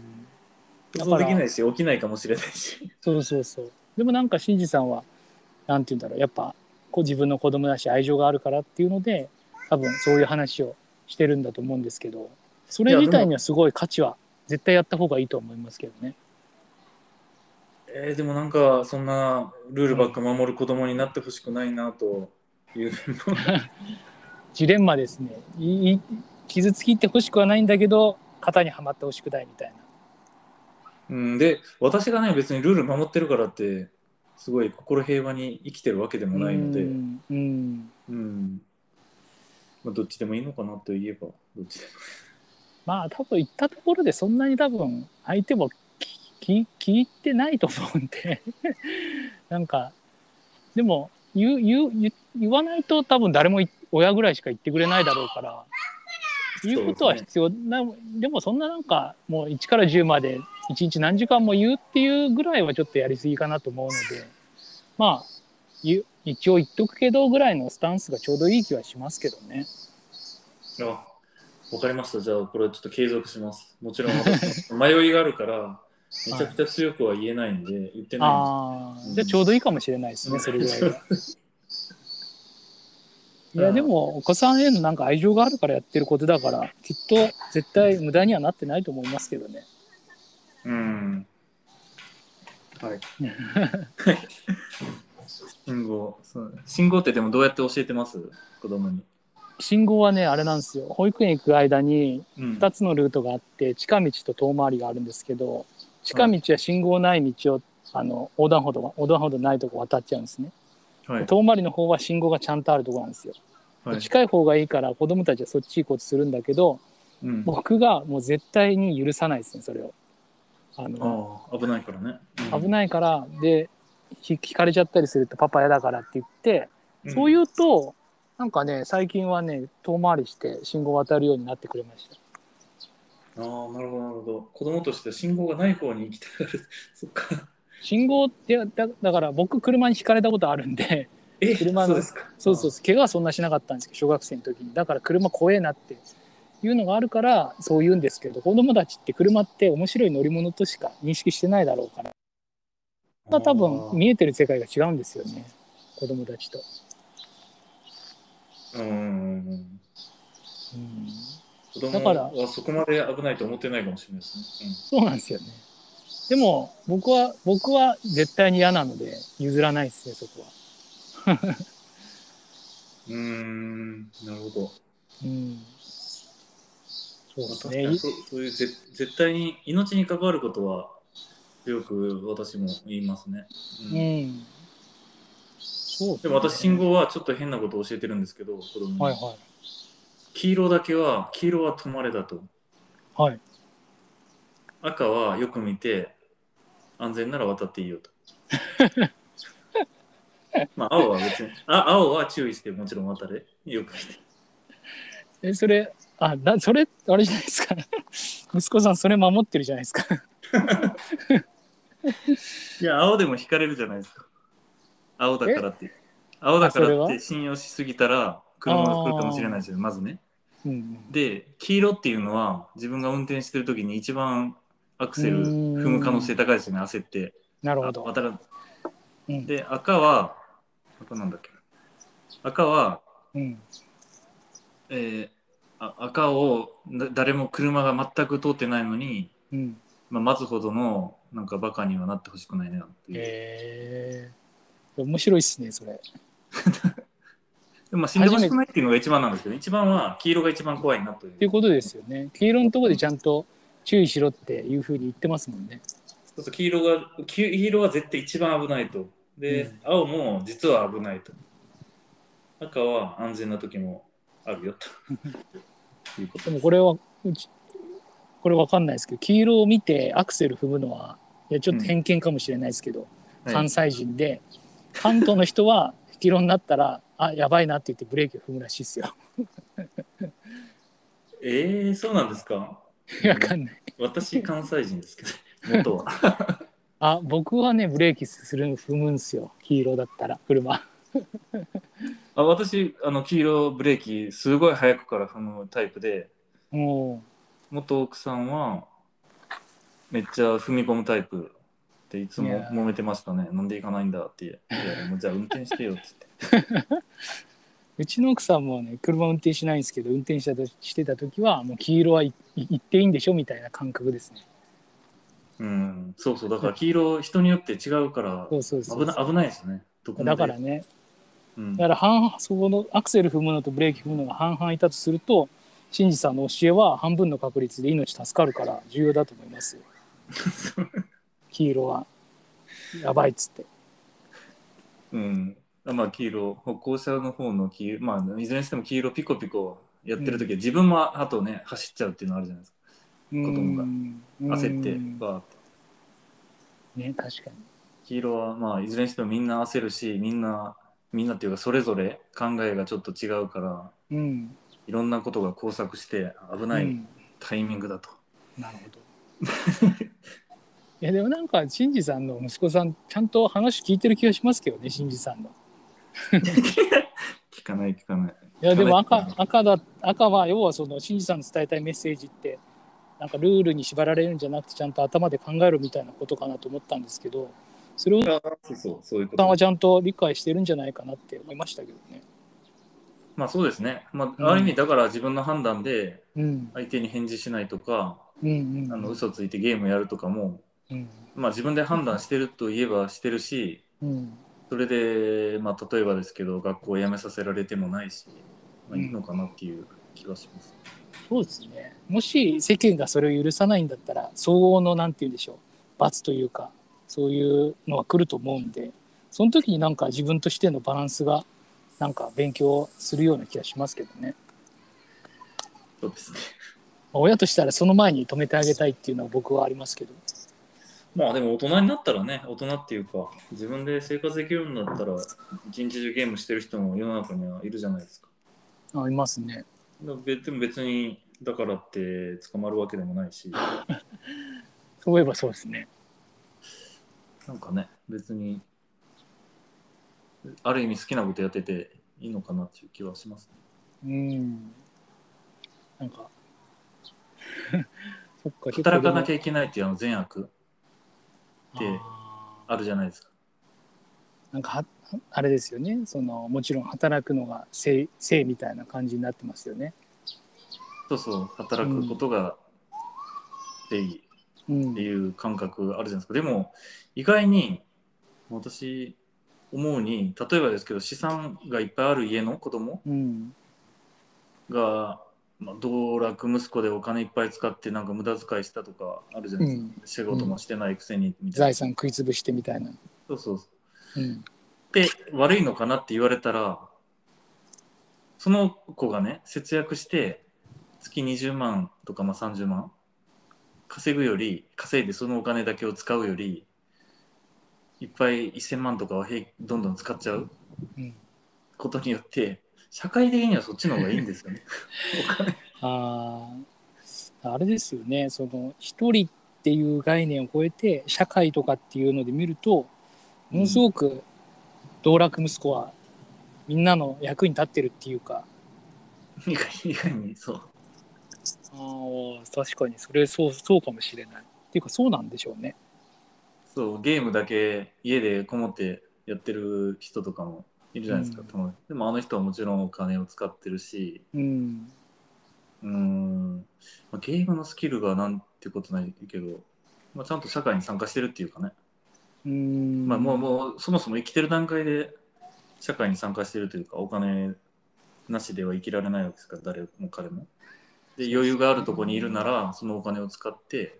想像できないし、起きないかもしれないし。そうそうそう。でもなんか新次さんはなんて言うんだろうやっぱこう自分の子供だし愛情があるからっていうので多分そういう話をしてるんだと思うんですけどそれ自体にはすごい価値は絶対やった方がいいと思いますけどね。えーでもなんかそんなルールばっか守る子供になってほしくないなという ジレンマですね。いい傷つきってほしくはないんだけど型にはまってほしくないみたいな。うん、で私がね別にルール守ってるからってすごい心平和に生きてるわけでもないので、うんうん。うん。まあ、どっちでもいいのかなといえばどっちでも。まあ多分言ったところでそんなに多分相手もき聞いてないと思うんで。なんかでも言う言う言わないと多分誰も親ぐらいしか言ってくれないだろうから言うことは必要なでもそんななんかもう1から10まで1日何時間も言うっていうぐらいはちょっとやりすぎかなと思うのでまあ一応言っとくけどぐらいのスタンスがちょうどいい気はしますけどね。あわかりました。じゃあこれちょっと継続します。もちろん迷いがあるからめちゃくちゃ強くは言えないんで言ってないんああ、うんじゃあちょうどいいかもしれないですね、それぐらいは。いや、うんでも、お子さんへのなんか愛情があるからやってることだから、きっと絶対無駄にはなってないと思いますけどね。うん。はい。信号そう信号ってでもどうやって教えてます？子供に、信号はね、あれなんですよ。保育園行く間にうん2つのルートがあって、近道と遠回りがあるんですけど、近道は信号ない道を、あの横断歩道は横断歩道ないとこ渡っちゃうんですね。はい。遠回りの方は信号がちゃんとあるところなんですよ。はい。近い方がいいから子供たちはそっち行こうとするんだけど、うん、僕がもう絶対に許さないですねそれを。あの危ないからね、い、危ないからでひ引かれちゃったりするとパパ嫌だからって言って、うん。そういうとなんかね最近はね遠回りして信号渡るようになってくれましたああなるほどなるほど。子供として信号がない方に行きたがる。そっか。信号ってだだから僕車にひかれたことあるんでえ車のそうですか。そうそう怪我はそんなしなかったんですけど小学生の時に。だから車怖えなっていうのがあるからそう言うんですけど子供たちって車って面白い乗り物としか認識してないだろうから。まあ多分見えてる世界が違うんですよね。子供たちと。うん。うん子供だからはそこまで危ないと思ってないかもしれないですね、そうなんですよね。でも僕は僕は絶対に嫌なので譲らないですねそこは。うーんなるほどうん。そうですね。確かにそうそういうぜ絶対に命に関わることはよく私も言いますね、うんうん。そうでも私信号はちょっと変なことを教えてるんですけど子供に、はいは黄色だけは黄色は止まれだとい。はい。赤はよく見て安全なら渡っていいよと まあ青は別にあ青は注意してもちろん渡れよく見てえ、それ、あ、だそれ、あれじゃないですか。息子さん、それ守ってるじゃないですか。いや青でも引かれるじゃないですか青だからって青だからって信用しすぎたら車が来るかもしれないですよまずねうん。で黄色っていうのは自分が運転してる時に一番アクセル踏む可能性高いですよね焦ってあなるほど。渡らうん。で赤は赤なんだっけ？赤は、うん。えーあ赤をだ誰も車が全く通ってないのに、うん。まあ、待つほどのなんかバカにはなってほしくないなっていう、えー、面白いっすね、それ。であ死んでほしくないっていうのが一番なんですけど一番は黄色が一番怖いなという。っていうことですよね。黄色のところでちゃんと注意しろっていうふうに言ってますもんね。そうそう黄色が黄黄色は絶対一番危ないと。で、うん。青も実は危ないと。赤は安全な時もあるよと。いうことでもこれは、これわかんないですけど、黄色を見てアクセル踏むのは、いや、ちょっと偏見かもしれないですけど、はい。関西人で、関東の人は黄色になったら、あ、やばいなって言ってブレーキを踏むらしいですよ。えー、そうなんですか？わかんない。私関西人ですけど 元はあ、僕はね、ブレーキする、踏むんですよ。黄色だったら、車。あ私あの黄色ブレーキすごい早くから踏むタイプでも元奥さんはめっちゃ踏み込むタイプでいつも揉めてましたね。なんで行かないんだって。いやもうじゃあ運転してよっつって。う、うちの奥さんもね、車運転しないんですけど、運転したとしてた時は、もう黄色はいい行っていいんでしょみたいな感覚ですね。うん。そうそう。だから黄色人によって違うから危な危ないですね。だからね、うん。だから半そこのアクセル踏むのとブレーキ踏むのが半々いたとすると新次さんの教えは半分の確率で命助かるから重要だと思いますよ 黄色はやばいっつって。うん。あまあ黄色歩行者の方の黄色まあいずれにしても黄色ピコピコやってる時は自分もあとね走っちゃうっていうのあるじゃないですか。供が。うん。焦ってうんバーって。ね確かに。黄色はまあいずれにしてもみんな焦るしみんなみんなっていうかそれぞれ考えがちょっと違うからうん。いろんなことが交錯して危ないうんタイミングだと、なるほど いやでもなんか新次さんの息子さんちゃんと話聞いてる気がしますけどね新次さんの。聞かない聞かない。いやでも赤赤だ赤は要はその新次さんの伝えたいメッセージってなんかルールに縛られるんじゃなくてちゃんと頭で考えるみたいなことかなと思ったんですけどそれをあそうそうそういうこと。さんはちゃんと理解してるんじゃないかなって思いましたけどね。まあそうですね、まうん。あ、ある意味だから自分の判断でうん。相手に返事しないとか、うんうんあの嘘ついてゲームやるとかも、うんまあ、自分で判断してるといえばしてるしうんそれで、まあ、例えばですけど学校を辞めさせられてもないし、まあ、いいのかなっていう気がします。そうですねもし世間がそれを許さないんだったら相応のなんて言うんでしょう罰というかそういうのは来ると思うんでその時になんか自分としてのバランスがなんか勉強するような気がしますけどね。そうですね親としたらその前に止めてあげたいっていうのは僕はありますけど。まあでも大人になったらね大人っていうか自分で生活できるんだったら一日中ゲームしてる人も世の中にはいるじゃないですか。あいますね。でも別にだからって捕まるわけでもないし そういえばそうですね。なんかね別にある意味好きなことやってていいのかなっていう気はします、ね。うん。なんか そっか働かなきゃゃいけないっていうあの善悪てあるじゃないですか。なんかはあれですよねそのもちろん働くのが正正みたいな感じになってますよね。そうそう働くことが正義うんっていう感覚あるじゃないですか。でも意外に私思うに例えばですけど資産がいっぱいある家の子供うんが、まあ、道楽息子でお金いっぱい使ってなんか無駄遣いしたとかあるじゃないですか、うん。仕事もしてないくせにみたいな、財産食い潰してみたいな。そうそうう。ん。で悪いのかなって言われたらその子がね節約して月20万とかまあ30万稼ぐより稼いでそのお金だけを使うよりいっぱい1000万とかを平どんどん使っちゃううん。ことによって社会的にはそっちの方がいいんですよね。あああれですよね。その一人っていう概念を超えて社会とかっていうので見るとものすごく道楽息子はみんなの役に立ってるっていうか。意外意外にそう。ああ確かにそれそうそうかもしれない。っていうかそうなんでしょうね。そうゲームだけ家でこもってやってる人とかもいるじゃないですか、うん。でもあの人はもちろんお金を使ってるし。うん。うーん、まあ、ゲームのスキルがなんてことないけど、まあ、ちゃんと社会に参加してるっていうかね、うん。まあ、もうもうそもそも生きてる段階で社会に参加してるというかお金なしでは生きられないわけですから誰も彼も。で余裕があるとこにいるならそのお金を使って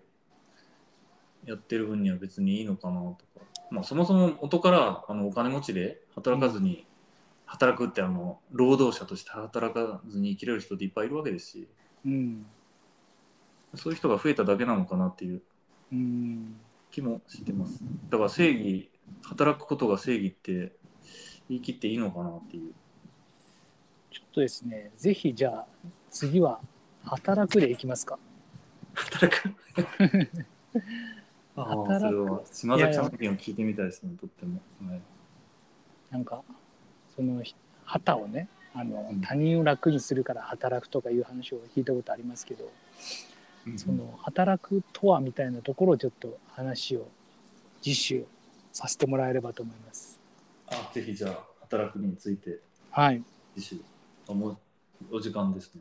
やってる分には別にいいのかなとか、まあ、そもそも元からあのお金持ちで働かずに働くってあの労働者として働かずに生きれる人っていっぱいいるわけですし。うん。そういう人が増えただけなのかなっていううん。気もしてます。だから正義働くことが正義って言い切っていいのかなっていう。ちょっとですねぜひじゃあ次は働くでいきますか。働く？ああそれは島崎さんの意見を聞いてみたいですねとっても、はい。なんかその旗をねあの、うん。他人を楽にするから働くとかいう話を聞いたことありますけど、その働くとはみたいなところをちょっと話を次週させてもらえればと思います。あぜひじゃあ働くについて。はい、次週あもうお時間ですね